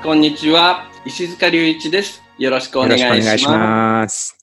こんにちは。石塚隆一です。よろしくおよ願いします。ろしくお願いします。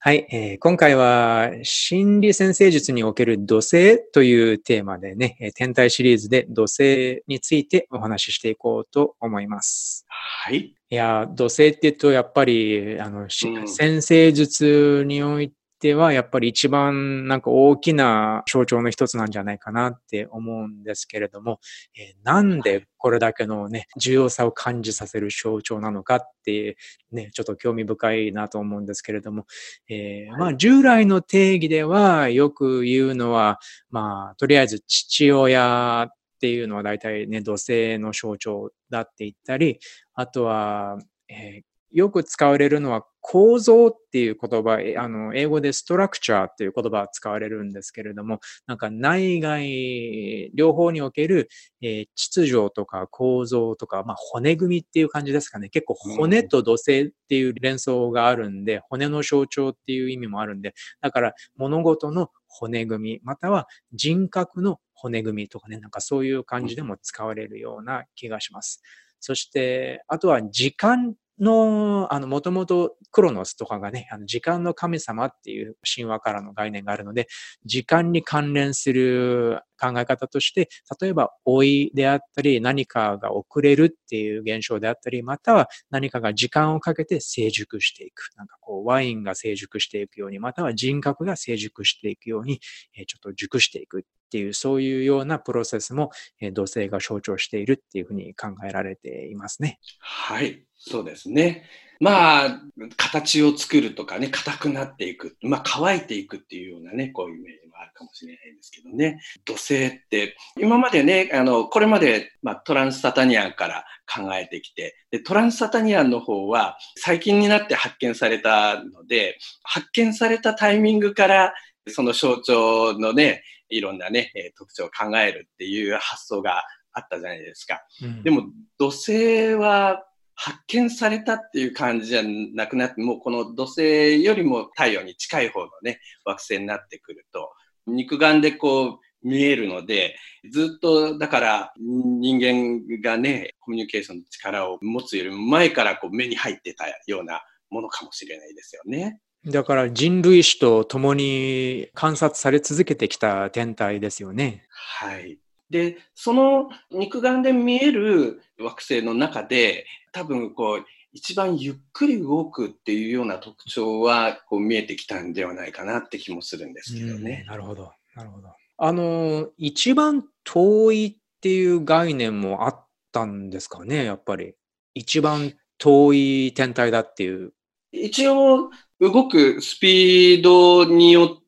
はい、えー今回は、心理先生術における土星というテーマでね、えー天体シリーズで土星についてお話ししていこうと思います。はい。いやー、土星って言うと、やっぱり、あの、しうん。先生術においては、やっぱり一番なんか大きな象徴の一つなんじゃないかなって思うんですけれども、えーなんでこれだけのね、重要さを感じさせる象徴なのかって、ね、ちょっと興味深いなと思うんですけれども、えーまあ、従来の定義ではよく言うのは、まあ、とりあえず父親っていうのは大体ね、土星の象徴だって言ったり、あとは、えーよく使われるのは構造っていう言葉、えあの、英語でストラクチャーっていう言葉が使われるんですけれども、なんか内外、両方における、えー秩序とか構造とか、まあ骨組みっていう感じですかね。結構骨と土星っていう連想があるんで、骨の象徴っていう意味もあるんで、だから物事の骨組み、または人格の骨組みとかね、なんかそういう感じでも使われるような気がします。そして、あとは時間の、あの、もともとクロノスとかがね、あの時間の神様っていう神話からの概念があるので、時間に関連する考え方として、例えば老いであったり、何かが遅れるっていう現象であったり、または何かが時間をかけて成熟していく。なんかこう、ワインが成熟していくように、または人格が成熟していくように、えちょっと熟していくっていう、そういうようなプロセスも、え土星が象徴しているっていうふうに考えられていますね。はいそうですね。まあ形を作るとかね硬くなっていく。まあ乾いていくっていうようなねこういうイメージもあるかもしれないんですけどね。土星って今までねあのこれまで、まあ、トランスサタニアンから考えてきてでトランスサタニアンの方は最近になって発見されたので発見されたタイミングからその象徴のねいろんなねえー特徴を考えるっていう発想があったじゃないですか。でも土星は発見されたっていう感じじゃなくなって、もうこの土星よりも太陽に近い方のね、惑星になってくると、肉眼でこう見えるので、ずっとだから人間がね、コミュニケーションの力を持つよりも前からこう目に入ってたようなものかもしれないですよね。だから人類史と共に観察され続けてきた天体ですよね。はい。で、その肉眼で見える惑星の中で、多分こう、一番ゆっくり動くっていうような特徴はこう見えてきたんではないかなって気もするんですけどねうん。なるほど。なるほど。あの、一番遠いっていう概念もあったんですかね、やっぱり。一番遠い天体だっていう。一応、動くスピードによって、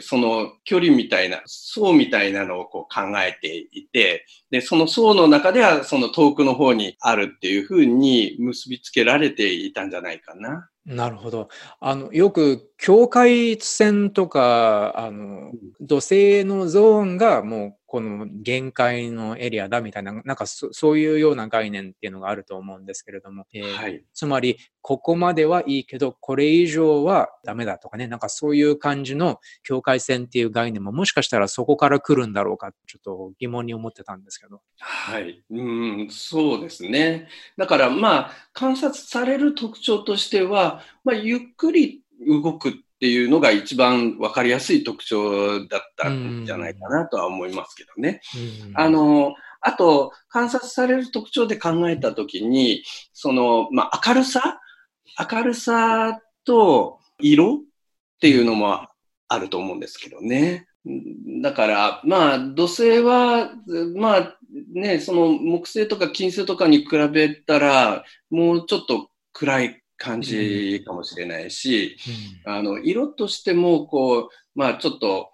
その距離みたいな、層みたいなのをこう考えていて、で、その層の中ではその遠くの方にあるっていうふうに結びつけられていたんじゃないかな。なるほど。あの、よく境界線とか、あの、土星のゾーンがもうこの限界のエリアだみたいな、なんかそそういうような概念っていうのがあると思うんですけれども、えーはい。つまり、ここまではいいけど、これ以上はダメだとかね、なんかそういう感じの境界線っていう概念ももしかしたらそこから来るんだろうか、ちょっと疑問に思ってたんですけど。はい。うん、そうですね。だからまあ、観察される特徴としては、まあ、ゆっくり動くっていうのが一番わかりやすい特徴だったんじゃないかなとは思いますけどね。うんあ、の、あと、観察される特徴で考えたときに、その、まあ、明るさ？明るさと色っていうのもあると思うんですけどね。うんだから、まあ、土星は、まあ、ね、その木星とか金星とかに比べたら、もうちょっと暗い感じかもしれないし、あの、色としても、こう、まあちょっと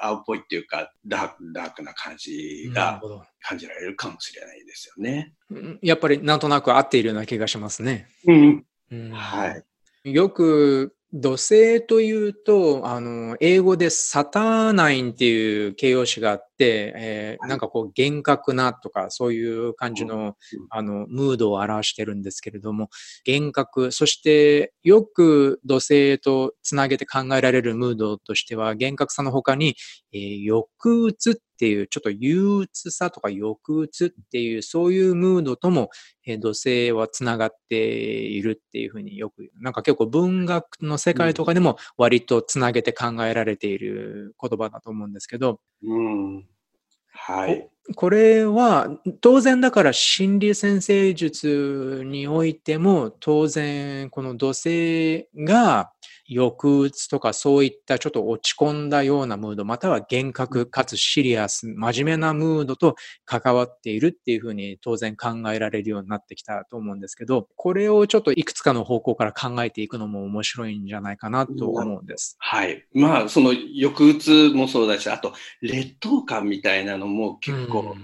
青っぽいっていうか、ダーク、な感じが感じられるかもしれないですよね。やっぱりなんとなく合っているような気がしますね。うん。うん、はい。よく土星というと、あの、英語でサターナインっていう形容詞があって、えー、なんかこう、厳格なとか、そういう感じの、あの、ムードを表してるんですけれども、厳格、そしてよく土星とつなげて考えられるムードとしては、厳格さの他に、えー、抑うつっていう、ちょっと憂鬱さとか抑うつっていう、そういうムードとも、えー、土星はつながっているっていうふうによく、なんか結構文学の世界とかでも割とつなげて考えられている言葉だと思うんですけど、うん、はい。これは当然だから心理先生術においても当然この土星が抑うつとかそういったちょっと落ち込んだようなムード、または厳格かつシリアス、真面目なムードと関わっているっていうふうに当然考えられるようになってきたと思うんですけど、これをちょっといくつかの方向から考えていくのも面白いんじゃないかなと思うんです。はい。まあ、その抑うつもそうだし、あと劣等感みたいなのも結構、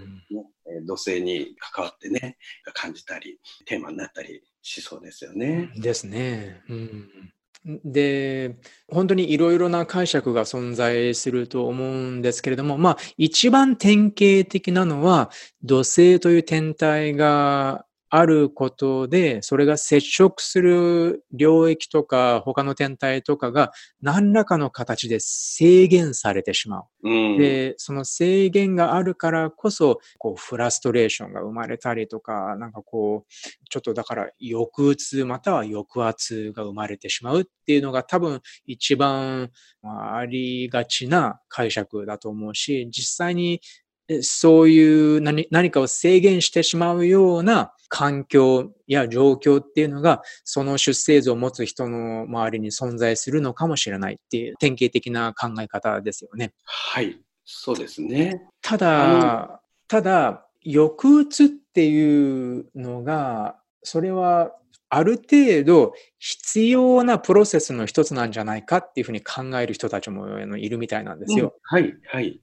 土星に関わってね、感じたり、テーマになったりしそうですよね。ですね。うんで、本当にいろいろな解釈が存在すると思うんですけれども、まあ、一番典型的なのは、土星という天体があることで、それが接触する領域とか他の天体とかが何らかの形で制限されてしまう。うん、で、その制限があるからこそ、こう、フラストレーションが生まれたりとか、なんかこう、ちょっとだから抑うつまたは抑圧が生まれてしまうっていうのが多分一番ありがちな解釈だと思うし、実際にそういう何何かを制限してしまうような環境や状況っていうのが、その出生図を持つ人の周りに存在するのかもしれないっていう典型的な考え方ですよね。はい、そうですね。ただ、ただ、抑うつっていうのが、それはある程度必要なプロセスの一つなんじゃないかっていうふうに考える人たちもいるみたいなんですよ。うん、はい、はい。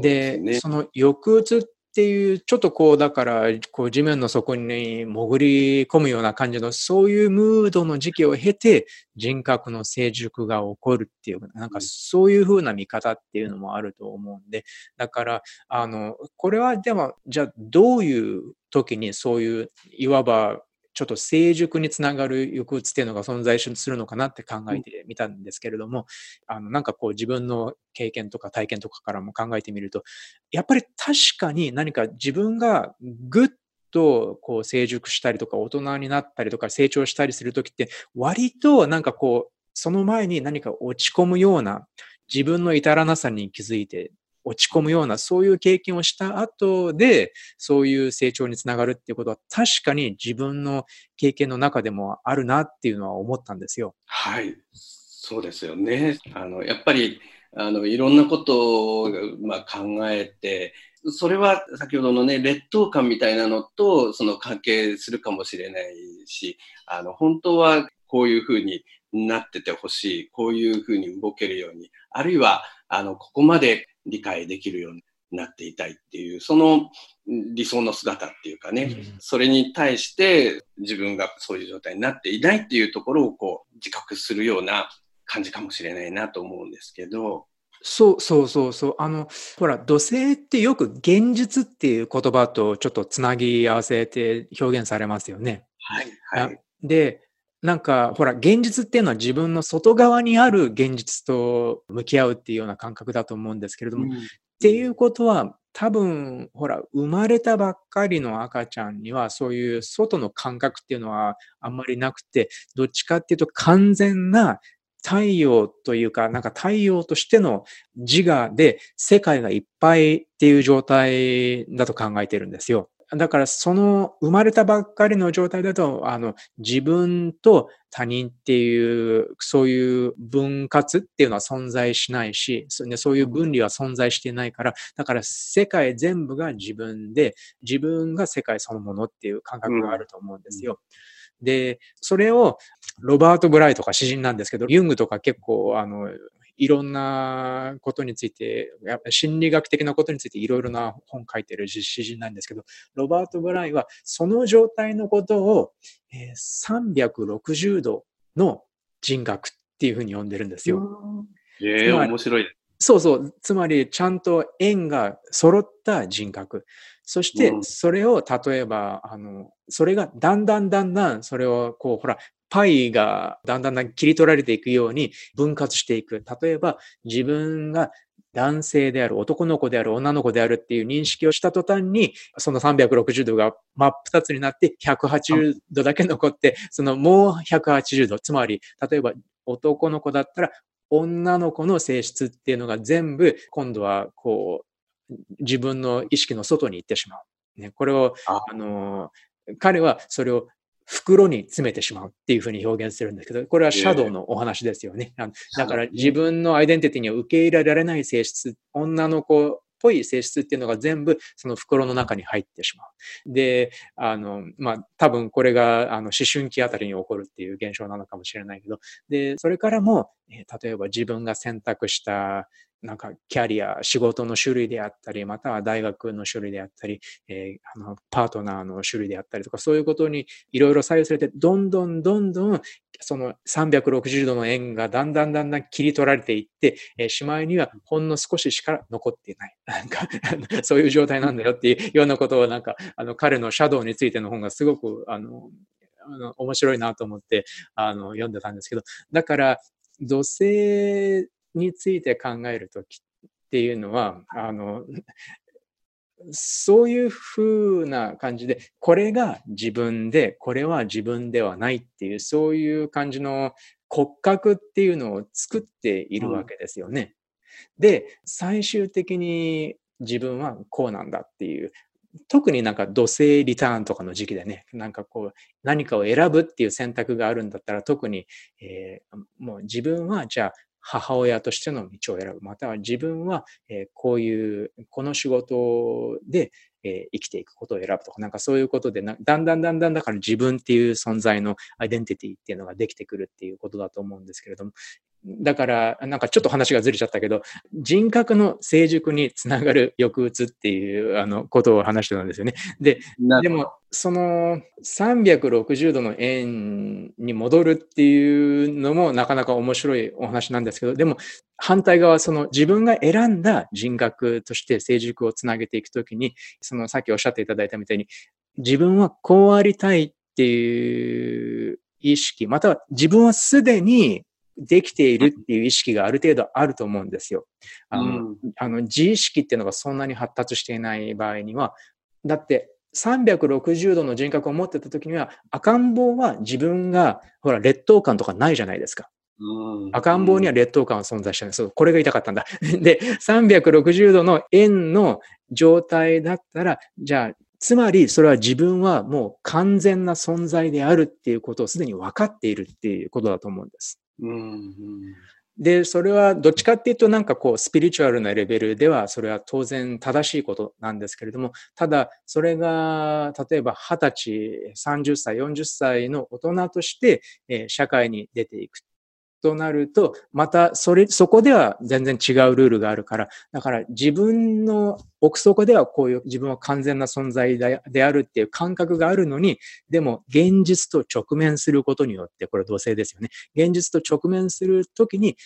で、ね、その抑うつっていう、ちょっとこう、だから、こう、地面の底に潜り込むような感じの、そういうムードの時期を経て、人格の成熟が起こるっていう、なんかそういう風な見方っていうのもあると思うんで、だから、あの、これはでも、じゃあ、どういう時にそういう、いわば、ちょっと成熟につながる抑うつっていうのが存在するのかなって考えてみたんですけれども、あの、なんかこう自分の経験とか体験とかからも考えてみると、やっぱり確かに何か自分がぐっとこう成熟したりとか大人になったりとか成長したりするときって割となんかこうその前に何か落ち込むような自分の至らなさに気づいて落ち込むような、そういう経験をした後で、そういう成長につながるっていうことは、確かに自分の経験の中でもあるなっていうのは思ったんですよ。はい。そうですよね。あの、やっぱり、あの、いろんなことを、まあ、考えて、それは先ほどのね、劣等感みたいなのと、その関係するかもしれないし、あの、本当はこういうふうになっててほしい、こういうふうに動けるように、あるいは、あの、ここまで理解できるようになっていたいっていう、その理想の姿っていうかね、うん、それに対して自分がそういう状態になっていないっていうところをこう自覚するような感じかもしれないなと思うんですけど。そうそうそうそう。あの、ほら、土星ってよく現実っていう言葉とちょっとつなぎ合わせて表現されますよね。はい、はい。で、なんか、ほら、現実っていうのは自分の外側にある現実と向き合うっていうような感覚だと思うんですけれども、うん、っていうことは、多分、ほら、生まれたばっかりの赤ちゃんには、そういう外の感覚っていうのはあんまりなくて、どっちかっていうと完全な太陽というか、なんか太陽としての自我で世界がいっぱいっていう状態だと考えてるんですよ。だからその生まれたばっかりの状態だと、あの、自分と他人っていう、そういう分割っていうのは存在しないし、そういう分離は存在してないから、だから世界全部が自分で、自分が世界そのものっていう感覚があると思うんですよ。で、それをロバート・ブライとか詩人なんですけど、ユングとか結構、あの、いろんなことについて、心理学的なことについていろいろな本書いてる詩人なんですけど、ロバート・ブライはその状態のことを、えー、360度の人格っていうふうに呼んでるんですよ。ええー、面白い。そうそう。つまり、ちゃんと円が揃った人格。そして、それを、例えば、あの、それがだんだんだんだん、それを、こう、ほら、パイがだんだんだん切り取られていくように分割していく。例えば、自分が男性である、男の子である、女の子であるっていう認識をした途端に、その360度が真っ二つになって180度だけ残って、そのもう180度、つまり、例えば男の子だったら、女の子の性質っていうのが全部、今度はこう、自分の意識の外に行ってしまう。ね、これを、あの、彼はそれを袋に詰めてしまうっていうふうに表現するんですけど、これはシャドウのお話ですよね。だから自分のアイデンティティには受け入れられない性質、女の子ぽい性質っていうのが全部その袋の中に入ってしまう。で、あの、まあ、多分これがあの思春期あたりに起こるっていう現象なのかもしれないけど、で、それからも、え例えば自分が選択したなんかキャリア、仕事の種類であったり、または大学の種類であったり、えー、あのパートナーの種類であったりとか、そういうことにいろいろ左右されて、どんどんどんどんその360度の円がだんだんだんだん切り取られていって、えー、しまいにはほんの少ししか残っていない。なんか そういう状態なんだよっていうようなことをなんか、あの彼のシャドウについての本がすごく、あの、あの面白いなと思ってあの読んでたんですけど、だから、土星について考えるときっていうのは、あの、そういうふうな感じで、これが自分で、これは自分ではないっていう、そういう感じの骨格っていうのを作っているわけですよね。うん、で、最終的に自分はこうなんだっていう、特になんか土星リターンとかの時期でね、なんかこう何かを選ぶっていう選択があるんだったら特に、えー、もう自分はじゃあ母親としての道を選ぶ。または自分は、えこういう、この仕事で、え生きていくことを選ぶとか、なんかそういうことでだんだんだんだんだから自分っていう存在のアイデンティティっていうのができてくるっていうことだと思うんですけれども、だから、なんかちょっと話がずれちゃったけど、人格の成熟につながる抑うつっていうあのことを話してたんですよね。で、でも、その360度の円に戻るっていうのもなかなか面白いお話なんですけど、でも反対側、その自分が選んだ人格として成熟をつなげていくときに、そのさっきおっしゃっていただいたみたいに、自分はこうありたいっていう意識、または自分はすでにできているっていう意識がある程度あると思うんですよ。あの、うん、あの自意識っていうのがそんなに発達していない場合には、だって360度の人格を持ってた時には赤ん坊は自分が、ほら、劣等感とかないじゃないですか。うん、赤ん坊には劣等感は存在してない。そう、これが言いたかったんだ。で、360度の円の状態だったら、じゃあ、つまりそれは自分はもう完全な存在であるっていうことをすでに分かっているっていうことだと思うんです。で、それはどっちかっていうとなんかこうスピリチュアルなレベルではそれは当然正しいことなんですけれども、ただそれが例えば二十歳、30歳、40歳の大人として社会に出ていく。となると、またそれ、そこでは全然違うルールがあるから、だから自分の奥底ではこういう自分は完全な存在であるっていう感覚があるのに、でも現実と直面することによって、これ同性ですよね。現実と直面するときに、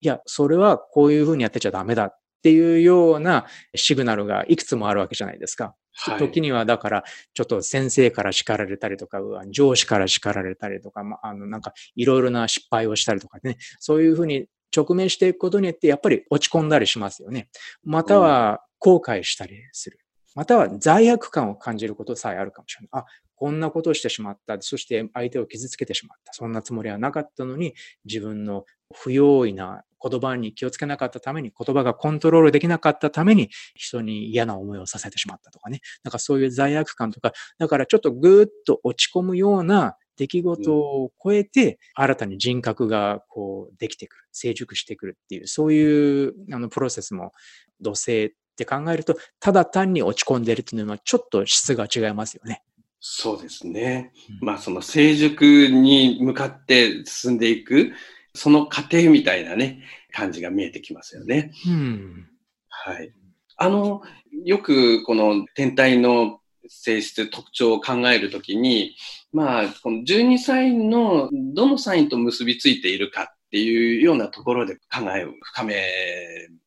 いや、それはこういうふうにやってちゃダメだっていうようなシグナルがいくつもあるわけじゃないですか。はい、時にはだから、ちょっと先生から叱られたりとか、上司から叱られたりとか、まあ、あの、なんか、いろいろな失敗をしたりとかね、そういうふうに直面していくことによって、やっぱり落ち込んだりしますよね。または、後悔したりする。または罪悪感を感じることさえあるかもしれない。あ、こんなことをしてしまった。そして相手を傷つけてしまった。そんなつもりはなかったのに、自分の不用意な言葉に気をつけなかったために、言葉がコントロールできなかったために、人に嫌な思いをさせてしまったとかね。なんかそういう罪悪感とか、だからちょっとぐーっと落ち込むような出来事を超えて、新たに人格がこうできてくる、成熟してくるっていう、そういうあのプロセスも土星って考えると、ただ単に落ち込んでるっていうのはちょっと質が違いますよね。そうですね。まあその成熟に向かって進んでいく、その過程みたいなね、感じが見えてきますよね。うん。はい。あの、よくこの天体の性質、特徴を考えるときに、まあ、この12サインのどのサインと結びついているかっていうようなところで考えを深め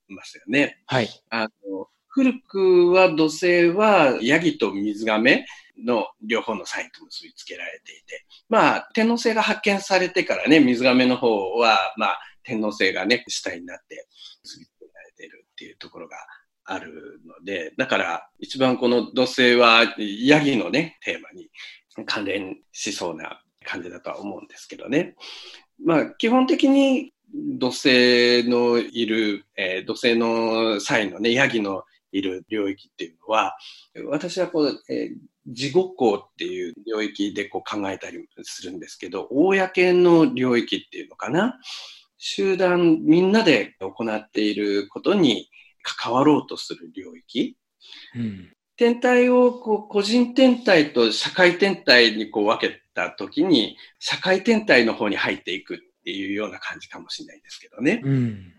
ますよね。はい。あの、古くは土星はヤギと水亀の両方のサインと結びつけられていて、まあ、天王星が発見されてからね、水亀の方は、まあ、天王星がね、主体になって結びつけられてるっていうところがあるので、だから一番この土星はヤギのね、テーマに関連しそうな感じだとは思うんですけどね。まあ、基本的に土星のいる、えー土星の際のね、ヤギのいる領域っていうのは、私はこう、えー自己校っていう領域でこう考えたりするんですけど、公の領域っていうのかな。集団みんなで行っていることに関わろうとする領域。うん。天体をこう個人天体と社会天体にこう分けたときに、社会天体の方に入っていくっていうような感じかもしれないんですけどね。うん。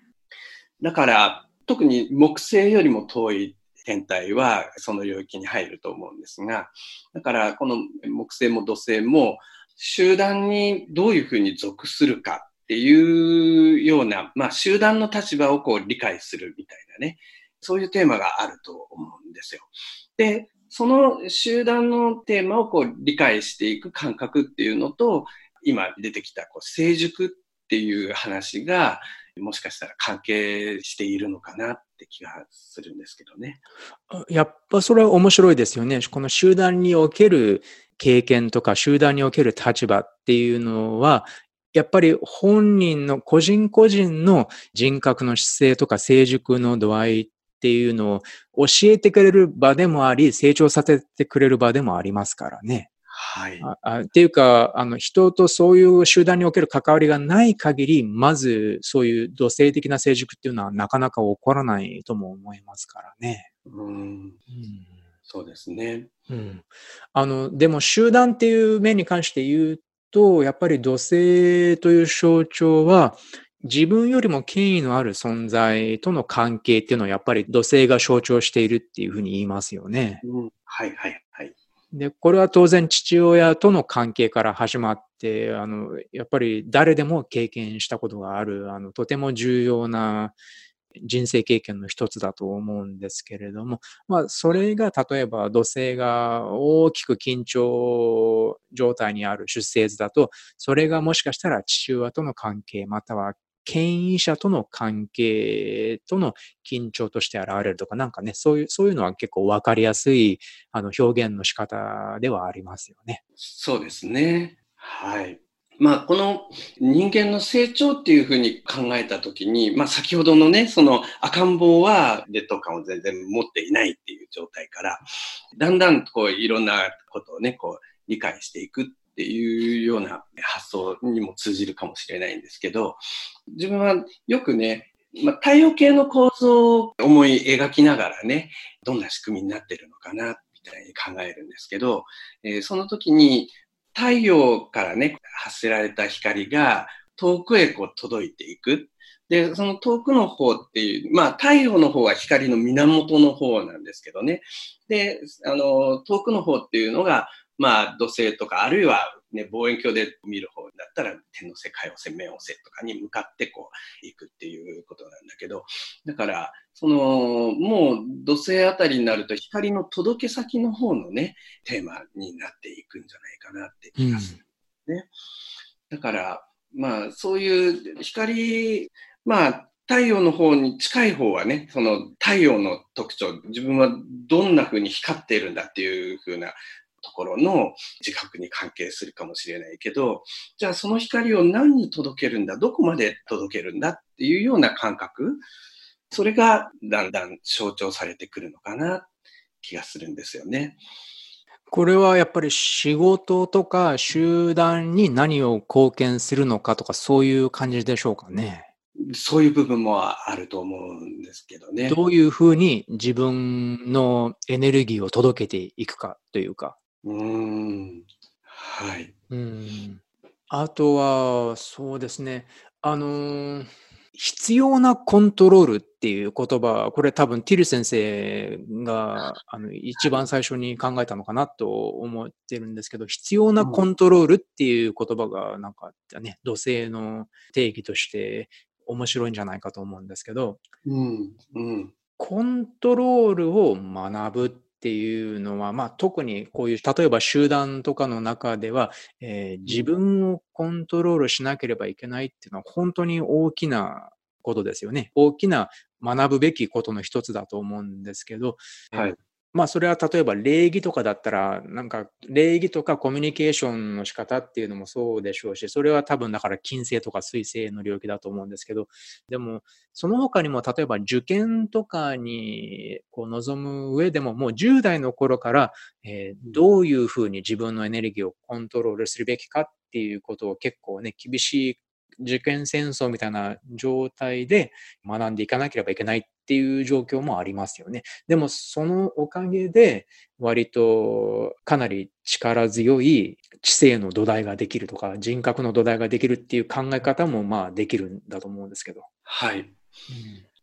だから、特に木星よりも遠い天体はその領域に入ると思うんですが、だからこの木星も土星も集団にどういうふうに属するかっていうような、まあ集団の立場をこう理解するみたいなね、そういうテーマがあると思うんですよ。で、その集団のテーマをこう理解していく感覚っていうのと、今出てきたこう成熟っていう話が、もしかしたら関係しているのかなっって気がするんですけどね。やっぱそれは面白いですよね。この集団における経験とか集団における立場っていうのは、やっぱり本人の個人個人の人格の姿勢とか成熟の度合いっていうのを教えてくれる場でもあり、成長させてくれる場でもありますからね。はい。ああっていうか、あの、人とそういう集団における関わりがない限り、まずそういう土星的な成熟っていうのはなかなか起こらないとも思いますからね。うん、うんそうですね。うん、あの、でも集団っていう面に関して言うと、やっぱり土星という象徴は、自分よりも権威のある存在との関係っていうのをやっぱり土星が象徴しているっていうふうに言いますよね。うん、はいはいはい。で、これは当然父親との関係から始まって、あの、やっぱり誰でも経験したことがある、あの、とても重要な人生経験の一つだと思うんですけれども、まあ、それが例えば土星が大きく緊張状態にある出生図だと、それがもしかしたら父親との関係、または権威者との関係との緊張として現れるとか、なんかね、そういう、そういうのは結構わかりやすい、あの、表現の仕方ではありますよね。そうですね。はい。まあ、この人間の成長っていうふうに考えたときに、まあ、先ほどのね、その赤ん坊は劣等感を全然持っていないっていう状態から、だんだんこういろんなことをね、こう理解していくっていうような発想にも通じるかもしれないんですけど、自分はよくね、まあ、太陽系の構造を思い描きながらね、どんな仕組みになってるのかな、みたいに考えるんですけど、えーその時に太陽からね、発せられた光が遠くへこう届いていく。で、その遠くの方っていう、まあ太陽の方は光の源の方なんですけどね。で、あの、遠くの方っていうのが、まあ土星とか、あるいはね、望遠鏡で見る方だったら天王星、海王星、冥王星とかに向かってこう行くっていうことなんだけど、だから、その、もう土星あたりになると光の届け先の方のね、テーマになっていくんじゃないかなって気がする。ね。だから、まあ、そういう光、まあ、太陽の方に近い方はね、その太陽の特徴、自分はどんな風に光っているんだっていう風なところの自覚に関係するかもしれないけど、じゃあその光を何に届けるんだ、どこまで届けるんだ？っていうような感覚、それがだんだん象徴されてくるのかな？気がするんですよね。これはやっぱり仕事とか集団に何を貢献するのかとかそういう感じでしょうかね。そういう部分もあると思うんですけどね。どういうふうに自分のエネルギーを届けていくかというか。うーん。はい。うん。あとは、そうですね。あのー、必要なコントロールっていう言葉、これ多分ティル先生があの一番最初に考えたのかなと思ってるんですけど、必要なコントロールっていう言葉がなんかね、土星の定義として面白いんじゃないかと思うんですけど、うんうん、コントロールを学ぶっていうのは、まあ、特にこういう、例えば集団とかの中では、えー、自分をコントロールしなければいけないっていうのは本当に大きなことですよね。大きな学ぶべきことの一つだと思うんですけど、はい、まあそれは例えば礼儀とかだったら、なんか礼儀とかコミュニケーションの仕方っていうのもそうでしょうし、それは多分だから金星とか水星の領域だと思うんですけど、でもその他にも例えば受験とかにこう臨む上でももう10代の頃から、え、どういうふうに自分のエネルギーをコントロールするべきかっていうことを結構ね、厳しい受験戦争みたいな状態で学んでいかなければいけないていう状況もありますよね。でもそのおかげで割とかなり力強い知性の土台ができるとか人格の土台ができるっていう考え方もまあできるんだと思うんですけど。はい。うん、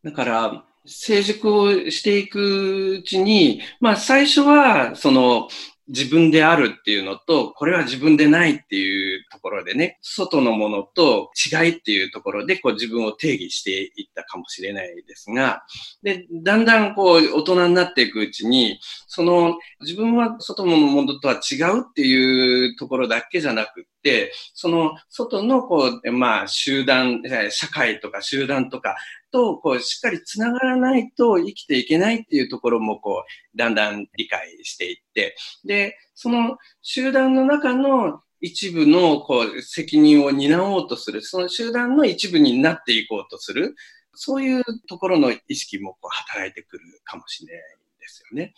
だから成熟をしていくうちに、まあ最初はその自分であるっていうのと、これは自分でないっていうところでね、外のものと違いっていうところで、こう自分を定義していったかもしれないですが、で、だんだんこう大人になっていくうちに、その自分は外のものとは違うっていうところだけじゃなくって、その外のこう、まあ集団、社会とか集団とか、と、こう、しっかりつながらないと生きていけないっていうところも、こう、だんだん理解していって、で、その集団の中の一部の、こう、責任を担おうとする、その集団の一部になっていこうとする、そういうところの意識もこう働いてくるかもしれないんですよね。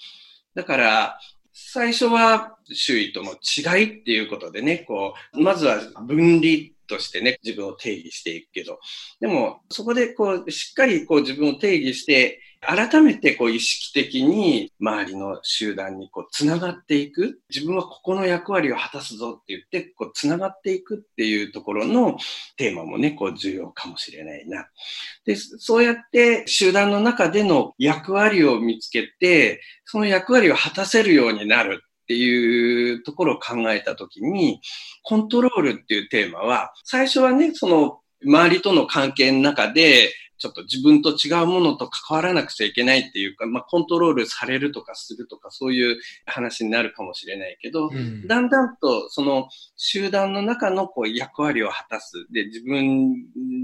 だから、最初は周囲との違いっていうことでね、こう、まずは分離としてね、自分を定義していくけど、でも、そこでこう、しっかりこう自分を定義して、改めてこう意識的に周りの集団にこう繋がっていく。自分はここの役割を果たすぞって言って、こう繋がっていくっていうところのテーマもね、こう重要かもしれないな。で、そうやって集団の中での役割を見つけて、その役割を果たせるようになるっていうところを考えたときに、コントロールっていうテーマは、最初はね、その周りとの関係の中で、ちょっと自分と違うものと関わらなくちゃいけないっていうか、まあ、コントロールされるとかするとか、そういう話になるかもしれないけど、うん、だんだんとその集団の中のこう役割を果たす。で、自分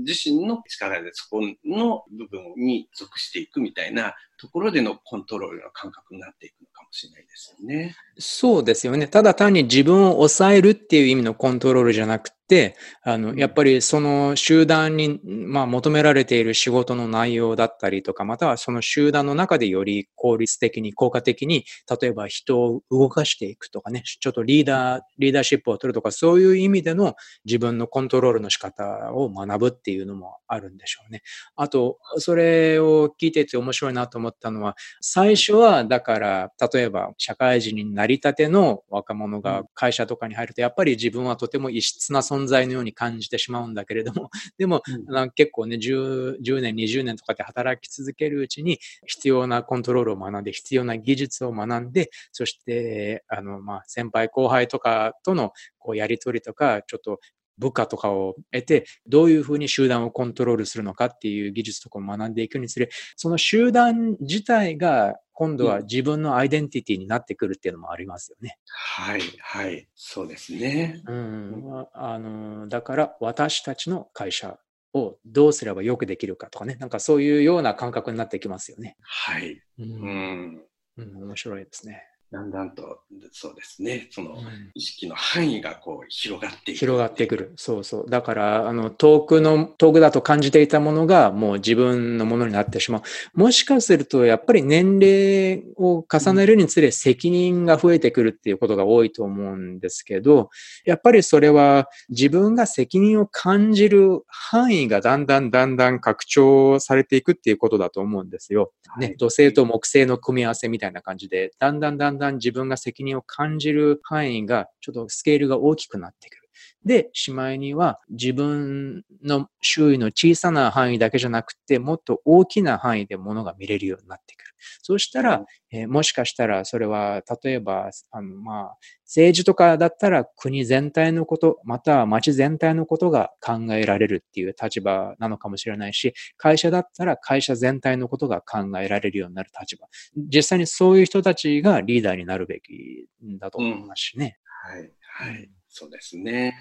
自身の力でそこの部分に属していくみたいなところでのコントロールの感覚になっていくのかもしれないですよね。そうですよね。ただ単に自分を抑えるっていう意味のコントロールじゃなくて、あの、やっぱりその集団に、まあ、求められている仕事の内容だったりとか、またはその集団の中でより効率的に、効果的に、例えば人を動かしていくとかね、ちょっとリーダー、リーダーシップを取るとか、そういう意味での自分のコントロールの仕方を学ぶっていうのもあるんでしょうね。あと、それを聞いてて面白いなと思ったのは、最初は、だから、例えば社会人になりたての若者が会社とかに入ると、やっぱり自分はとても異質な存存在のように感じてしまうんだけれども、でも、うん、結構ね10、10年、20年とかで働き続けるうちに、必要なコントロールを学んで、必要な技術を学んで、そして、あの、まあ、先輩後輩とかとのこうやりとりとか、ちょっと部下とかを得て、どういうふうに集団をコントロールするのかっていう技術とかを学んでいくにつれ、その集団自体が今度は自分のアイデンティティになってくるっていうのもありますよね。はい、はい、そうですね。うん、あの、だから私たちの会社をどうすればよくできるかとかね、なんかそういうような感覚になってきますよね。はい。うん。うん、面白いですね。だんだんと、そうですね、その意識の範囲がこう広がっていく。広がってくる。そうそう。だから、あの、遠くの、遠くだと感じていたものがもう自分のものになってしまう。もしかすると、やっぱり年齢を重ねるにつれ責任が増えてくるっていうことが多いと思うんですけど、やっぱりそれは自分が責任を感じる範囲がだんだんだんだん拡張されていくっていうことだと思うんですよ。ね、土星と木星の組み合わせみたいな感じで、だんだんだんだんだん自分が責任を感じる範囲がちょっとスケールが大きくなってくる。で、しまいには自分の周囲の小さな範囲だけじゃなくて、もっと大きな範囲で物が見れるようになってくる。そうしたら、えー、もしかしたらそれは、例えば、あの、まあ、政治とかだったら国全体のこと、または町全体のことが考えられるっていう立場なのかもしれないし、会社だったら会社全体のことが考えられるようになる立場。実際にそういう人たちがリーダーになるべきだと思いますしね。うん、はい、はい、そうですね。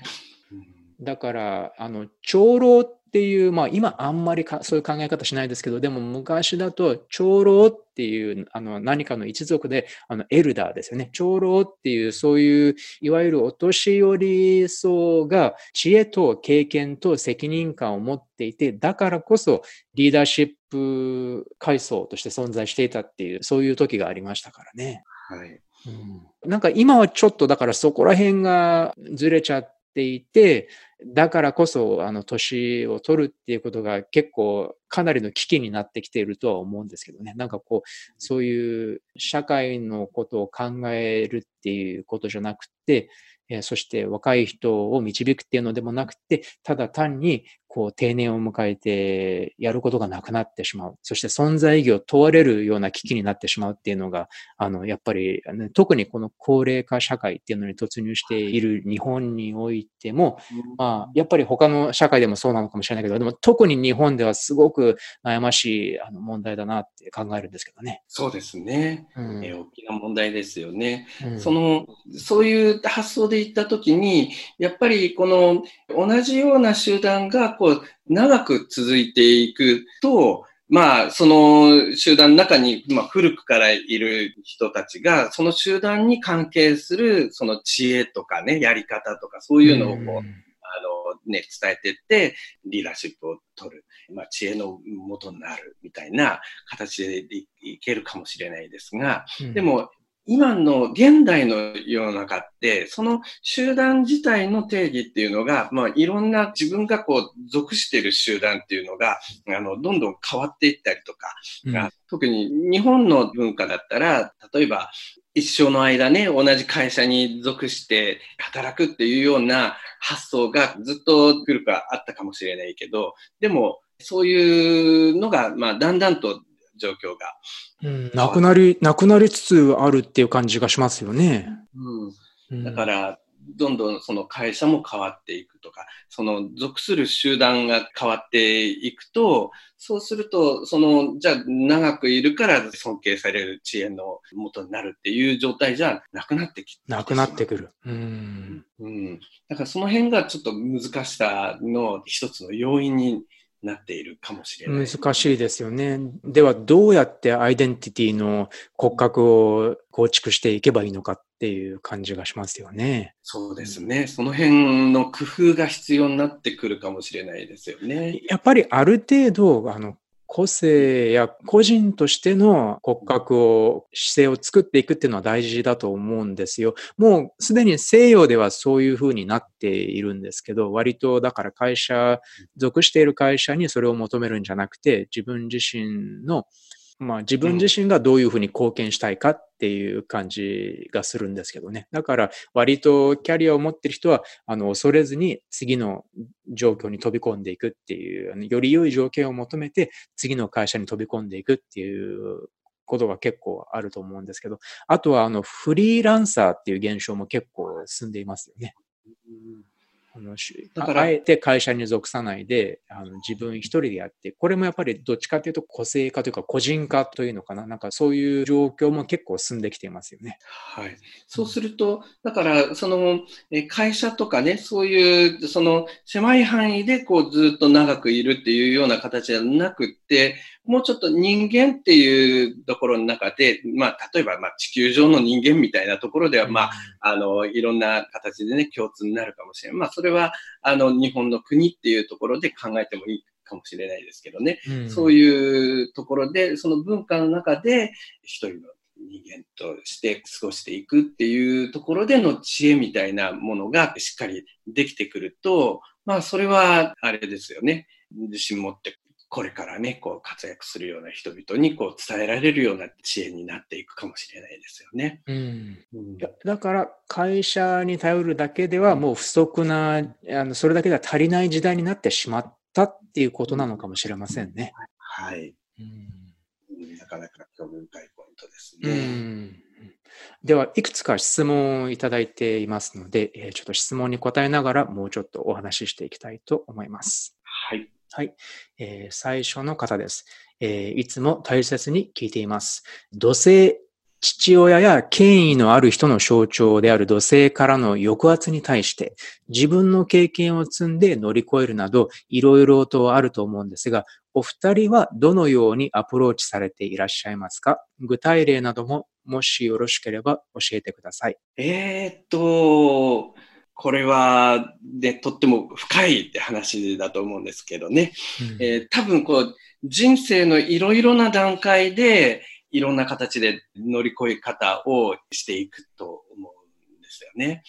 だから、あの、長老っていう、まあ今あんまりそういう考え方しないですけど、でも昔だと長老っていうあの何かの一族で、あのエルダーですよね。長老っていうそういういわゆるお年寄り層が知恵と経験と責任感を持っていて、だからこそリーダーシップ階層として存在していたっていう、そういう時がありましたからね。はい。うん、なんか今はちょっとだからそこら辺がずれちゃっていて、だからこそ、あの、年を取るっていうことが結構かなりの危機になってきているとは思うんですけどね。なんかこう、そういう社会のことを考えるっていうことじゃなくて、えそして若い人を導くっていうのでもなくて、ただ単にこう定年を迎えてやることがなくなってしまう。そして存在意義を問われるような危機になってしまうっていうのが、あの、やっぱり、ね、特にこの高齢化社会っていうのに突入している日本においても、まあ、やっぱり他の社会でもそうなのかもしれないけど、でも特に日本ではすごく悩ましいあの問題だなって考えるんですけどね。そうですね。うん、え大きな問題ですよね。うん、その、そういう発想で言ったときに、やっぱりこの同じような集団がこう、長く続いていくと、まあ、その集団の中に、まあ、古くからいる人たちが、その集団に関係する、その知恵とかね、やり方とか、そういうのをこう、あの、ね、伝えていって、リーダーシップを取る、まあ、知恵の元になるみたいな形でいけるかもしれないですが、でも、今の現代の世の中って、その集団自体の定義っていうのが、まあ、いろんな自分がこう、属している集団っていうのが、あの、どんどん変わっていったりとか、うん、特に日本の文化だったら、例えば、一生の間ね、同じ会社に属して働くっていうような発想がずっと古くはあったかもしれないけど、でも、そういうのが、まあ、だんだんと状況が。うん、なくなり、なくなりつつあるっていう感じがしますよね。うん。だから、どんどんその会社も変わっていくとか、その属する集団が変わっていくと、そうすると、その、じゃあ長くいるから尊敬される知恵の元になるっていう状態じゃなくなってきて。なくなってくる。うん。うん。だからその辺がちょっと難しさの一つの要因になっているかもしれない。難しいですよね。では、どうやってアイデンティティの骨格を構築していけばいいのかっていう感じがしますよね。そうですね。その辺の工夫が必要になってくるかもしれないですよね。やっぱりある程度、あの、個性や個人としての骨格を、姿勢を作っていくっていうのは大事だと思うんですよ。もうすでに西洋ではそういうふうになっているんですけど、割とだから会社、属している会社にそれを求めるんじゃなくて、自分自身のまあ自分自身がどういうふうに貢献したいかっていう感じがするんですけどね。だから割とキャリアを持ってる人は、あの、恐れずに次の状況に飛び込んでいくっていう、より良い条件を求めて次の会社に飛び込んでいくっていうことが結構あると思うんですけど、あとはあの、フリーランサーっていう現象も結構進んでいますよね。あのだからあえて会社に属さないであの自分一人でやって、これもやっぱりどっちかというと個性化というか個人化というのかな、なんかそういう状況も結構進んできていますよね。はい。そうすると、だからその会社とかね、そういうその狭い範囲でこうずっと長くいるっていうような形じゃなくって、もうちょっと人間っていうところの中で、まあ、例えば、まあ、地球上の人間みたいなところでは、まあ、あの、いろんな形でね、共通になるかもしれない。まあ、それは、あの、日本の国っていうところで考えてもいいかもしれないですけどね。うん、そういうところで、その文化の中で、一人の人間として過ごしていくっていうところでの知恵みたいなものがしっかりできてくると、まあ、それは、あれですよね。自信持ってこれからね、こう活躍するような人々にこう伝えられるような知恵になっていくかもしれないですよね。うん、だから会社に頼るだけではもう不足な、あのそれだけでは足りない時代になってしまったっていうことなのかもしれませんね。はい。うん、なかなか興味深いポイントですね。うんでは、いくつか質問をいただいていますので、ちょっと質問に答えながらもうちょっとお話ししていきたいと思います。はい。はい。えー、最初の方です、えー。いつも大切に聞いています。土星、父親や権威のある人の象徴である土星からの抑圧に対して自分の経験を積んで乗り越えるなどいろいろとあると思うんですが、お二人はどのようにアプローチされていらっしゃいますか？具体例などももしよろしければ教えてください。えー、っと、これは、ね、とっても深いって話だと思うんですけどね。うん、えー、多分こう、人生のいろいろな段階で、いろんな形で乗り越え方をしていくと思うんですよね。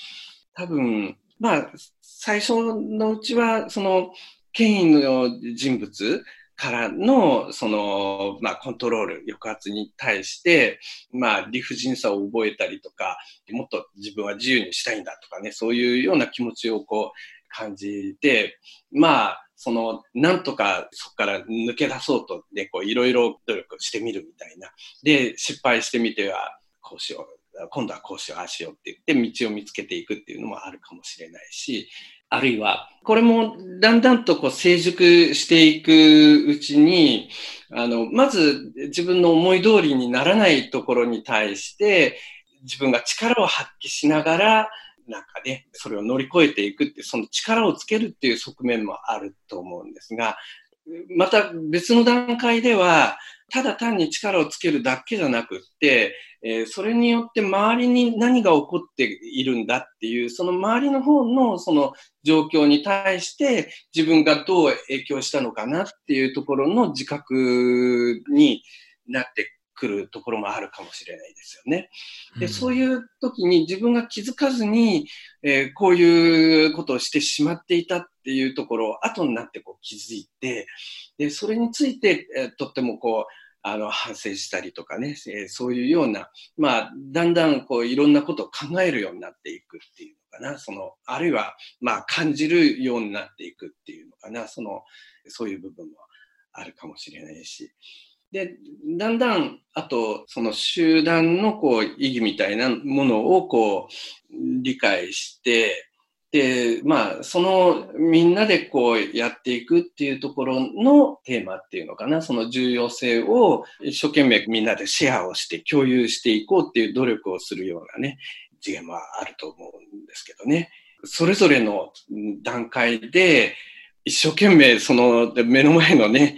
多分、まあ、最初のうちは、その、権威の人物からの、その、まあ、コントロール、抑圧に対して、まあ、理不尽さを覚えたりとか、もっと自分は自由にしたいんだとかね、そういうような気持ちをこう、感じて、まあ、その、なんとかそこから抜け出そうと、ね、こう、いろいろ努力してみるみたいな。で、失敗してみては、こうしよう。今度はこうしよう、ああしようって言って道を見つけていくっていうのもあるかもしれないし、あるいは、これもだんだんとこう成熟していくうちに、あの、まず自分の思い通りにならないところに対して、自分が力を発揮しながら、なんかね、それを乗り越えていくって、その力をつけるっていう側面もあると思うんですが、また別の段階では、ただ単に力をつけるだけじゃなくって、えー、それによって周りに何が起こっているんだっていう、その周りの方のその状況に対して自分がどう影響したのかなっていうところの自覚になってくるところもあるかもしれないですよね。で、そういう時に自分が気づかずに、えー、こういうことをしてしまっていたっていうところを後になってこう気づいて、で、それについて、えー、とってもこう、あの、反省したりとかね、えー、そういうような、まあ、だんだんこう、いろんなことを考えるようになっていくっていうのかな、その、あるいは、まあ、感じるようになっていくっていうのかな、その、そういう部分もあるかもしれないし。で、だんだん、あと、その集団のこう、意義みたいなものをこう、理解して、で、まあ、そのみんなでこうやっていくっていうところのテーマっていうのかな、その重要性を一生懸命みんなでシェアをして共有していこうっていう努力をするようなね、次元はあると思うんですけどね。それぞれの段階で、一生懸命その目の前のね、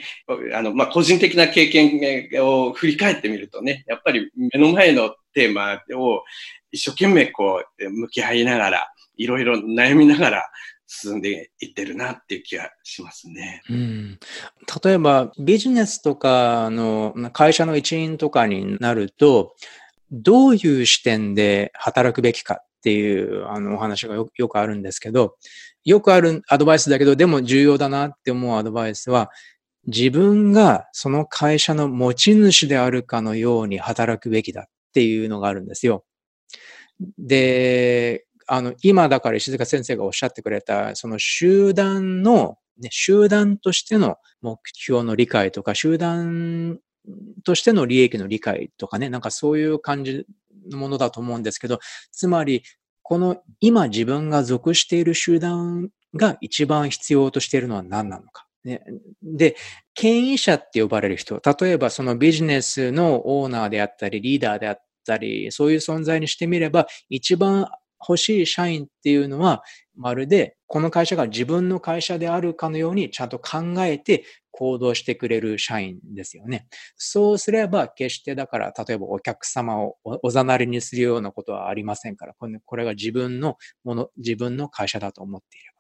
あの、まあ、個人的な経験を振り返ってみるとね、やっぱり目の前のテーマを一生懸命こう向き合いながら、いろいろ悩みながら進んでいってるなっていう気がしますね。うん、例えばビジネスとかの会社の一員とかになると、どういう視点で働くべきかっていうあのお話がよよくあるんですけど、よくあるアドバイスだけど、でも重要だなって思うアドバイスは、自分がその会社の持ち主であるかのように働くべきだっていうのがあるんですよ。で、あの、今だから石塚先生がおっしゃってくれた、その集団の、ね、集団としての目標の理解とか、集団としての利益の理解とかね、なんかそういう感じのものだと思うんですけど、つまり、この今自分が属している集団が一番必要としているのは何なのか。で、権威者って呼ばれる人、例えばそのビジネスのオーナーであったり、リーダーであったり、そういう存在にしてみれば、一番欲しい社員っていうのは、まるでこの会社が自分の会社であるかのようにちゃんと考えて行動してくれる社員ですよね。そうすれば決してだから例えばお客様をおざなりにするようなことはありませんから、これが自分のもの、自分の会社だと思っていれば。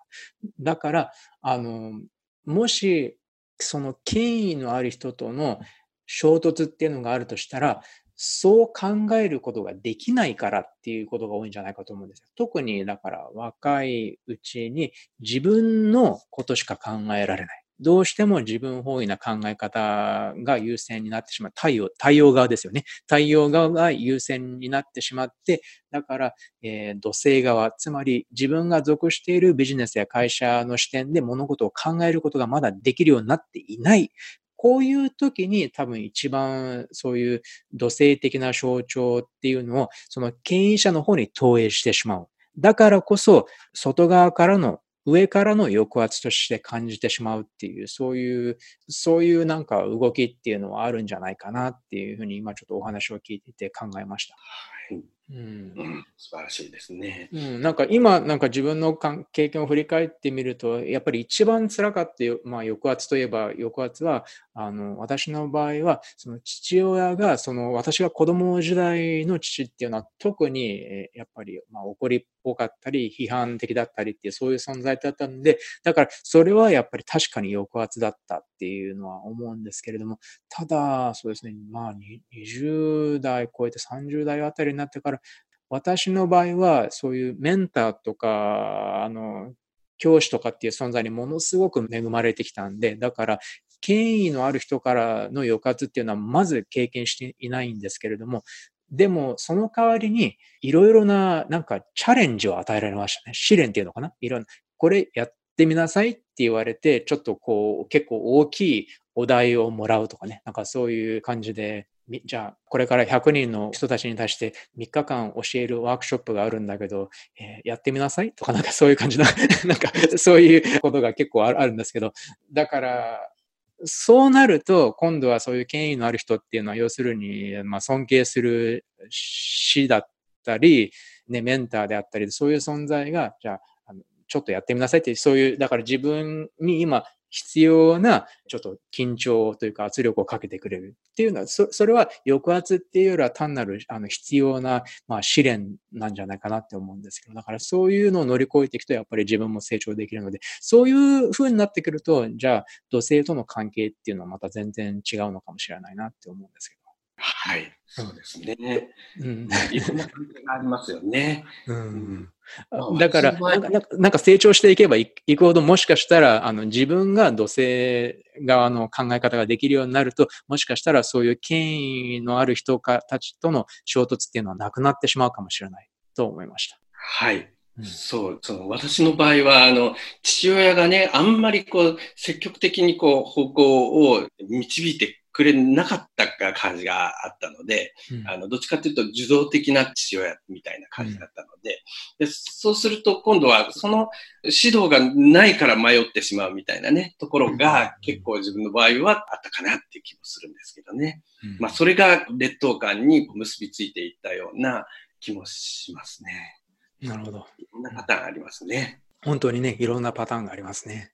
だから、あの、もしその権威のある人との衝突っていうのがあるとしたら、そう考えることができないからっていうことが多いんじゃないかと思うんですよ。特にだから若いうちに自分のことしか考えられない。どうしても自分本位な考え方が優先になってしまう。太陽、太陽側ですよね。太陽側が優先になってしまって、だから、えー、土星側、つまり自分が属しているビジネスや会社の視点で物事を考えることがまだできるようになっていないこういう時に多分一番そういう土星的な象徴っていうのをその権威者の方に投影してしまう。だからこそ外側からの上からの抑圧として感じてしまうっていう、そういう、そういうなんか動きっていうのはあるんじゃないかなっていうふうに今ちょっとお話を聞いてて考えました。はい。うん、素晴らしいですね。うん、なんか今、なんか自分の経験を振り返ってみると、やっぱり一番辛かった、まあ、抑圧といえば、抑圧は、あの、私の場合は、その父親が、その私が子供時代の父っていうのは、特に、やっぱり、まあ、怒りっぽかったり、批判的だったりっていう、そういう存在だったんで、だから、それはやっぱり確かに抑圧だったっていうのは思うんですけれども、ただ、そうですね、まあ、20代超えて30代あたりになってから、私の場合は、そういうメンターとか、あの、教師とかっていう存在にものすごく恵まれてきたんで、だから、権威のある人からの抑圧っていうのはまず経験していないんですけれども、でも、その代わりに、いろいろな、なんか、チャレンジを与えられましたね。試練っていうのかな？いろんな、これやってみなさいって言われて、ちょっとこう、結構大きいお題をもらうとかね。なんかそういう感じで、じゃあ、これから100人の人たちに対して3日間教えるワークショップがあるんだけど、えー、やってみなさい？とか、なんかそういう感じの なんかそういうことが結構あるんですけど、だから、そうなると、今度はそういう権威のある人っていうのは、要するに、まあ、尊敬する死だったり、ね、メンターであったり、そういう存在が、じゃあ、ちょっとやってみなさいって、そういう、だから自分に今必要な、ちょっと緊張というか圧力をかけてくれるっていうのは、そそれは抑圧っていうよりは単なるあの必要な、まあ、試練なんじゃないかなって思うんですけど、だからそういうのを乗り越えていくと、やっぱり自分も成長できるので、そういう風になってくると、じゃあ、土星との関係っていうのはまた全然違うのかもしれないなって思うんですけど。はい、そうですね。うん、いろんな関係がありますよね。うん、だからなんか、成長していけばいくほど、もしかしたら、あの、自分が土星側の考え方ができるようになると、もしかしたらそういう権威のある人たちとの衝突っていうのはなくなってしまうかもしれないと思いました。はい。そう、その私の場合は、あの、父親がね、あんまりこう、積極的にこう、方向を導いてくれなかった感じがあったので、うん、あの、どっちかというと受動的な父親みたいな感じだったので、うん、でそうすると今度はその指導がないから迷ってしまうみたいなね、ところが結構自分の場合はあったかなっていう気もするんですけどね。うん、まあ、それが劣等感に結びついていったような気もしますね。なるほど。いろんなパターンありますね。本当にね、いろんなパターンがありますね。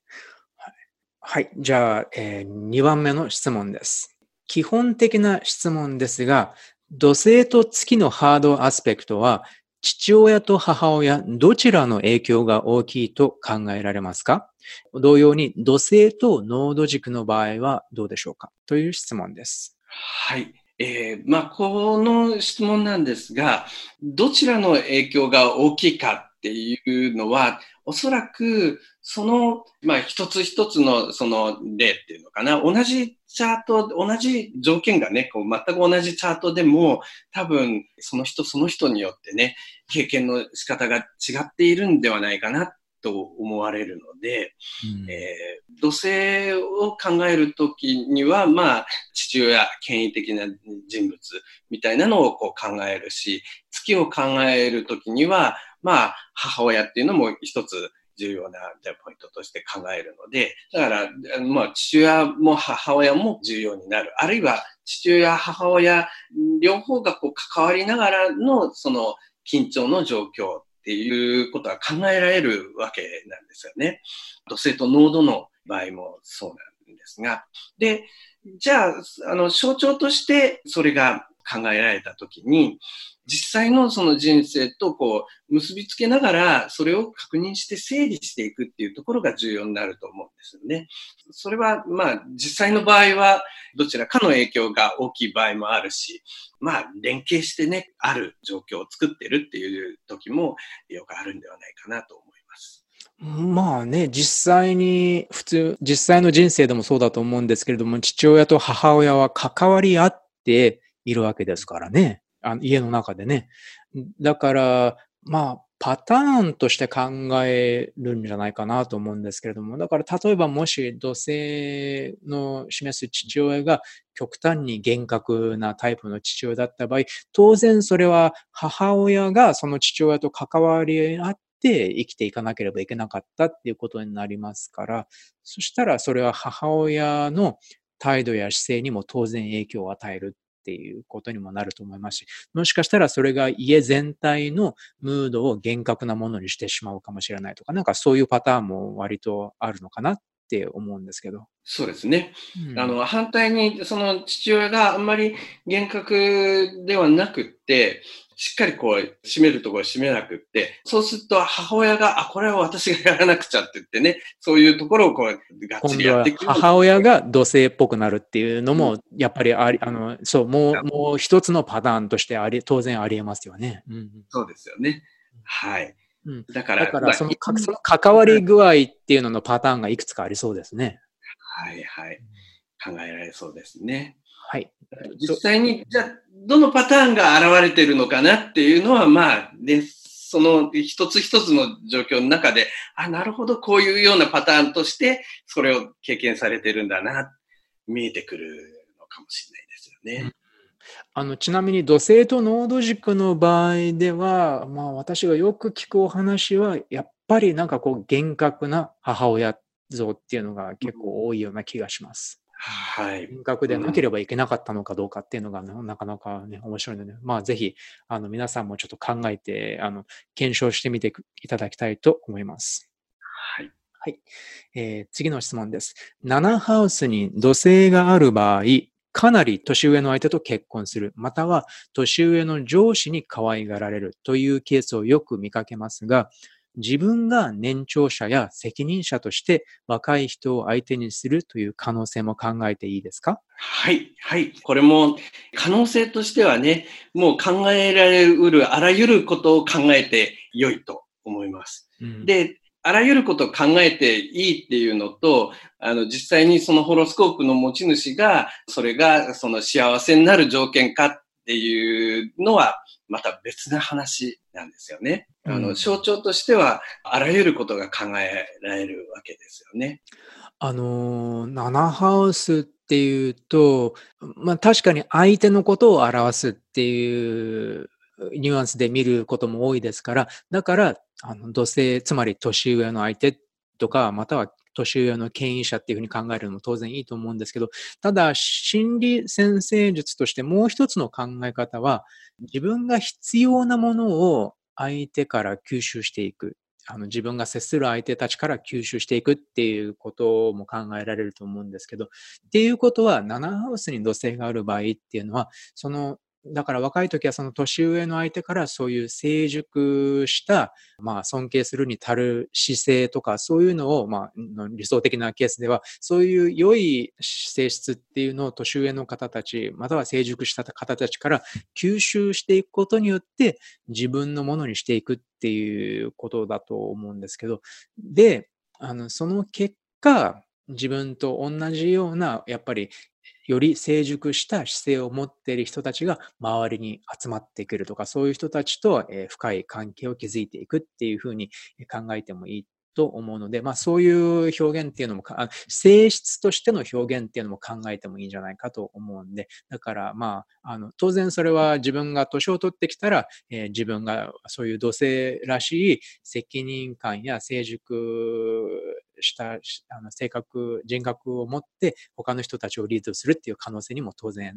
はい。はい、じゃあ、えー、2番目の質問です。基本的な質問ですが、土星と月のハードアスペクトは、父親と母親、どちらの影響が大きいと考えられますか？同様に、土星と濃度軸の場合はどうでしょうか？という質問です。はい。えー、まあ、この質問なんですが、どちらの影響が大きいかっていうのは、おそらく、その、まあ、一つ一つのその例っていうのかな、同じチャート、同じ条件がね、こう全く同じチャートでも、多分、その人その人によってね、経験の仕方が違っているんではないかなと思われるので、うん、えー、土星を考えるときには、まあ、父親、権威的な人物みたいなのをこう考えるし、月を考えるときには、まあ、母親っていうのも一つ重要なポイントとして考えるので、だから、まあ、父親も母親も重要になる。あるいは、父親、母親、両方がこう関わりながらの、その、緊張の状況っていうことは考えられるわけなんですよね。土星と濃度の場合もそうなんですが。で、じゃあ、あの、象徴としてそれが考えられたときに、実際のその人生とこう結びつけながらそれを確認して整理していくっていうところが重要になると思うんですよね。それはまあ実際の場合はどちらかの影響が大きい場合もあるし、まあ連携してね、ある状況を作ってるっていう時もよくあるんではないかなと思います。まあね、実際に、普通、実際の人生でもそうだと思うんですけれども、父親と母親は関わり合っているわけですからね。あの家の中でね。だから、まあ、パターンとして考えるんじゃないかなと思うんですけれども、だから例えばもし土星の示す父親が極端に厳格なタイプの父親だった場合、当然それは母親がその父親と関わり合って生きていかなければいけなかったっていうことになりますから、そしたらそれは母親の態度や姿勢にも当然影響を与えるっていうことにもなると思いますし、もしかしたらそれが家全体のムードを厳格なものにしてしまうかもしれないとか、なんかそういうパターンも割とあるのかなって思うんですけど。そうですね。うん、あの、反対に、その父親があんまり厳格ではなくって、しっかりこう、閉めるところ閉めなくって、そうすると母親が、あ、これは私がやらなくちゃって言ってね、そういうところをこう、がっちりやっていく。母親が土星っぽくなるっていうのも、やっぱりあり、あの、そう、もう、もう一つのパターンとしてあり、当然あり得ますよね。うん、そうですよね。はい。うん、だから、だからその、まあ、その関わり具合っていうののパターンがいくつかありそうですね。はいはい。考えられそうですね。はい。実際に、じゃあ、どのパターンが現れてるのかなっていうのは、まあ、ね、その一つ一つの状況の中で、あ、なるほど、こういうようなパターンとして、それを経験されてるんだな、見えてくるのかもしれないですよね。あのちなみに土星と濃度軸の場合では、まあ、私がよく聞くお話は、やっぱりなんかこう厳格な母親像っていうのが結構多いような気がします。はい。厳格でなければいけなかったのかどうかっていうのが、ね、なかなかね、面白いので、まあぜひ、あの皆さんもちょっと考えて、あの、検証してみていただきたいと思います。はい。はい。えー、次の質問です。7ハウスに土星がある場合、かなり年上の相手と結婚する、または年上の上司に可愛がられるというケースをよく見かけますが、自分が年長者や責任者として若い人を相手にするという可能性も考えていいですか？はい、はい。これも可能性としてはね、もう考えられうるあらゆることを考えて良いと思います。うん、で、あらゆることを考えていいっていうのと、あの、実際にそのホロスコープの持ち主が、それがその幸せになる条件かっていうのは、また別な話なんですよね。あの、象徴としては、あらゆることが考えられるわけですよね。あの、7ハウスっていうと、まあ確かに相手のことを表すっていうニュアンスで見ることも多いですから、だから、あの、土星、つまり年上の相手とか、または年上の権威者っていうふうに考えるのも当然いいと思うんですけど、ただ、心理先生術としてもう一つの考え方は、自分が必要なものを相手から吸収していく。あの自分が接する相手たちから吸収していくっていうことも考えられると思うんですけど、っていうことは、7ハウスに土星がある場合っていうのは、そのだから若い時はその年上の相手からそういう成熟した、まあ尊敬するに足る姿勢とかそういうのを、まあ理想的なケースでは、そういう良い性質っていうのを年上の方たち、または成熟した方たちから吸収していくことによって自分のものにしていくっていうことだと思うんですけど、で、あの、その結果、自分と同じような、やっぱりより成熟した姿勢を持っている人たちが周りに集まってくるとか、そういう人たちと深い関係を築いていくっていうふうに考えてもいいと思うので、まあそういう表現っていうのも、性質としての表現っていうのも考えてもいいんじゃないかと思うんで、だからまあ、あの、当然それは自分が年を取ってきたら、えー、自分がそういう土星らしい責任感や成熟したあの性格、人格を持って他の人たちをリードするっていう可能性にも当然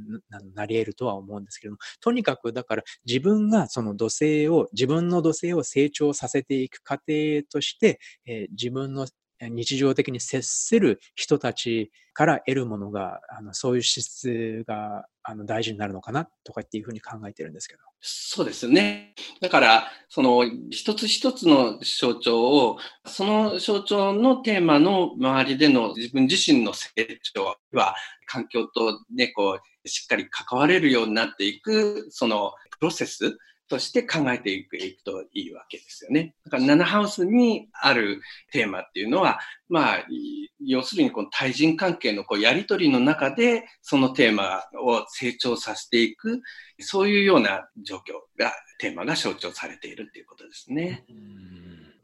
なり得るとは思うんですけども、とにかくだから自分がその土星を、自分の土星を成長させていく過程として、えー、自分の日常的に接する人たちから得るものが、あのそういう資質があの大事になるのかなとかっていうふうに考えてるんですけど。そうですね。だから、その一つ一つの象徴を、その象徴のテーマの周りでの自分自身の成長は、環境とね、こう、しっかり関われるようになっていく、そのプロセスとして考えていくいくといいわけですよね。だから7ハウスにあるテーマっていうのは、まあ、要するにこの対人関係のこうやりとりの中で、そのテーマを成長させていく、そういうような状況が、テーマが象徴されているっていうことですね。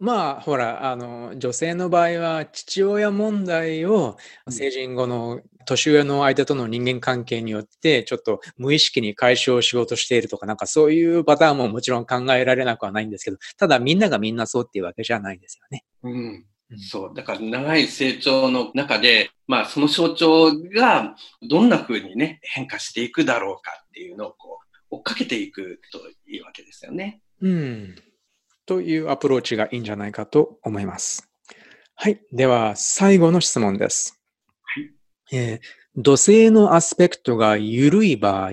まあ、ほら、あの、女性の場合は、父親問題を成人後の年上の相手との人間関係によって、ちょっと無意識に解消しようとしているとか、なんかそういうパターンももちろん考えられなくはないんですけど、ただみんながみんなそうっていうわけじゃないですよね。うん。そう。だから長い成長の中で、まあその象徴がどんな風にね、変化していくだろうかっていうのをこう、追っかけていくといいわけですよね。うん。というアプローチがいいんじゃないかと思います。はい。では、最後の質問です。はい。えー、土星のアスペクトが緩い場合、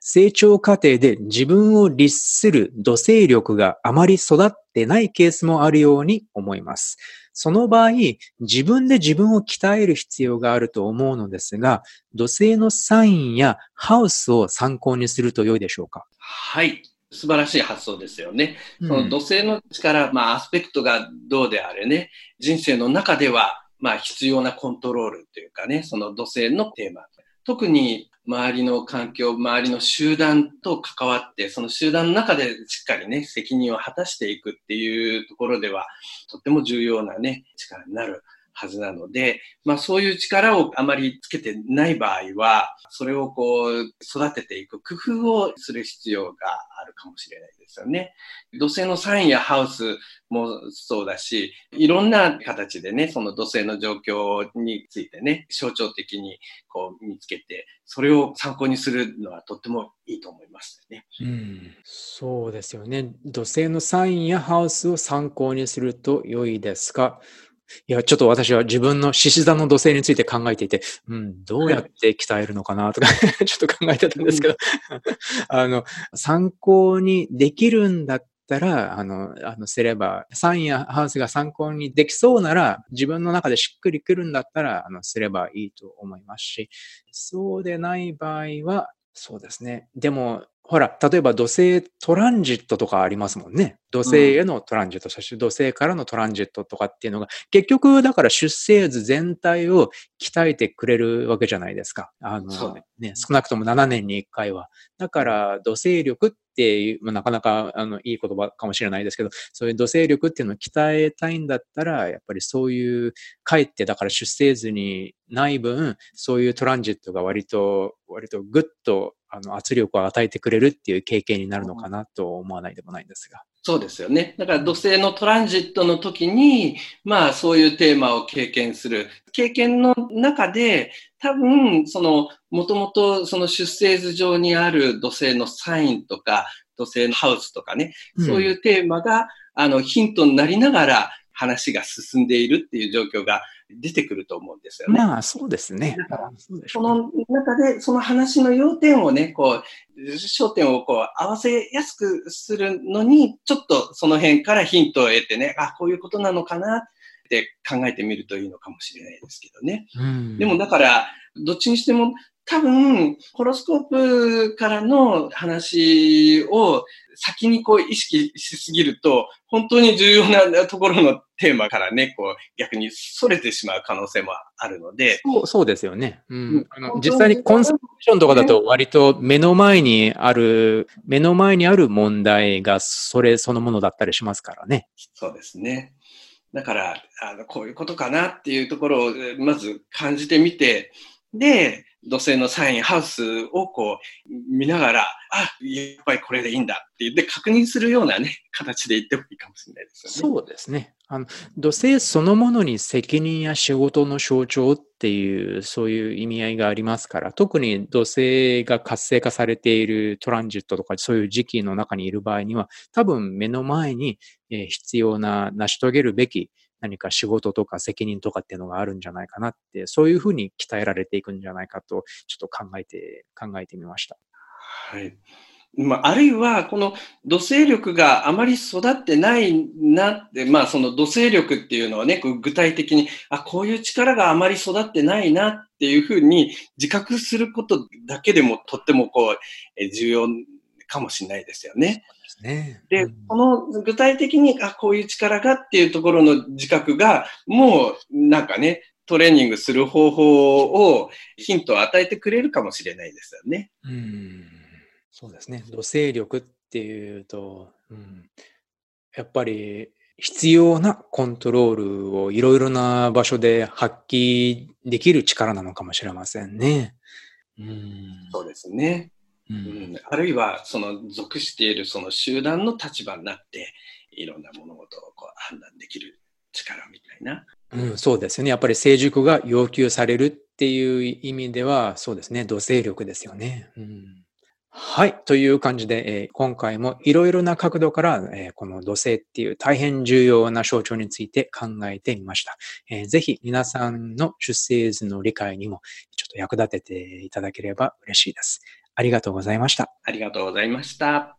成長過程で自分を律する土星力があまり育ってないケースもあるように思います。その場合、自分で自分を鍛える必要があると思うのですが、土星のサインやハウスを参考にすると良いでしょうか？はい。素晴らしい発想ですよね。その土星の力、まあアスペクトがどうであれね、人生の中では、まあ必要なコントロールというかね、その土星のテーマ。特に周りの環境、周りの集団と関わって、その集団の中でしっかりね、責任を果たしていくっていうところでは、とっても重要なね、力になるはずなので、まあそういう力をあまりつけてない場合は、それをこう育てていく工夫をする必要があるかもしれないですよね。土星のサインやハウスもそうだし、いろんな形でね、その土星の状況についてね、象徴的にこう見つけて、それを参考にするのはとってもいいと思いますね。うん、そうですよね。土星のサインやハウスを参考にすると良いですか？いや、ちょっと私は自分の獅子座の土星について考えていて、うん、どうやって鍛えるのかなとか ちょっと考えてたんですけどあの、参考にできるんだったら、あの、あの、すれば、サインやハウスが参考にできそうなら、自分の中でしっくりくるんだったら、あの、すればいいと思いますし、そうでない場合は、そうですね。でも、ほら、例えば土星トランジットとかありますもんね。土星へのトランジット、うん、そして土星からのトランジットとかっていうのが、結局、だから出生図全体を鍛えてくれるわけじゃないですか。あの、ね、少なくとも7年に1回は。だから、土星力っていう、まあ、なかなかあのいい言葉かもしれないですけど、そういう土星力っていうのを鍛えたいんだったら、やっぱりそういう、かえってだから出生図にない分、そういうトランジットが割と、割とぐっとあの圧力を与えてくれるっていう経験になるのかなと思わないでもないんですが。そうですよね。だから土星のトランジットの時に、まあそういうテーマを経験する。経験の中で、多分、その、もともとその出生図上にある土星のサインとか、土星のハウスとかね、そういうテーマが、あの、ヒントになりながら話が進んでいるっていう状況が出てくると思うんですよね。まあ、そうですね。だから、その中で、その話の要点をね、こう、焦点をこう合わせやすくするのに、ちょっとその辺からヒントを得てね、あ、こういうことなのかなって考えてみるといいのかもしれないですけどね。うん、でもだから、どっちにしても多分、ホロスコープからの話を先にこう意識しすぎると、本当に重要なところのテーマからね、こう逆に逸れてしまう可能性もあるので。そうそうですよね。うん、あの実際にコンサルテーションとかだと割と目の前にある、目の前にある問題がそれそのものだったりしますからね。そうですね。だから、あの、こういうことかなっていうところをまず感じてみて、で、土星のサイン、ハウスをこう見ながら、あ、やっぱりこれでいいんだって言って確認するようなね、形で言ってもいいかもしれないですよね。そうですね。あの、土星そのものに責任や仕事の象徴っていう、そういう意味合いがありますから、特に土星が活性化されているトランジットとかそういう時期の中にいる場合には、多分目の前に必要な成し遂げるべき何か仕事とか責任とかっていうのがあるんじゃないかなって、そういうふうに鍛えられていくんじゃないかと、ちょっと考えて、考えてみました。はい。まあ、あるいは、この土星力があまり育ってないなって、まあ、その土星力っていうのはね、具体的に、あ、こういう力があまり育ってないなっていうふうに自覚することだけでもとってもこう、重要かもしれないですよね。ね。で、うんこの具体的に、あ、こういう力がっていうところの自覚が、もうなんかね、トレーニングする方法をヒントを与えてくれるかもしれないですよね。うんそうですね。土星力っていうと、うん、やっぱり必要なコントロールをいろいろな場所で発揮できる力なのかもしれませんね。うんそうですね。ううんん、あるいは、その属しているその集団の立場になって、いろんな物事をこう判断できる力みたいな。うん、そうですよね。やっぱり成熟が要求されるっていう意味では、そうですね。土星力ですよね。うん、はい。という感じで、えー今回もいろいろな角度から、えーこの土星っていう大変重要な象徴について考えてみました。えーぜひ皆さんの出生図の理解にもちょっと役立てていただければ嬉しいです。ありがとうございました。ありがとうございました。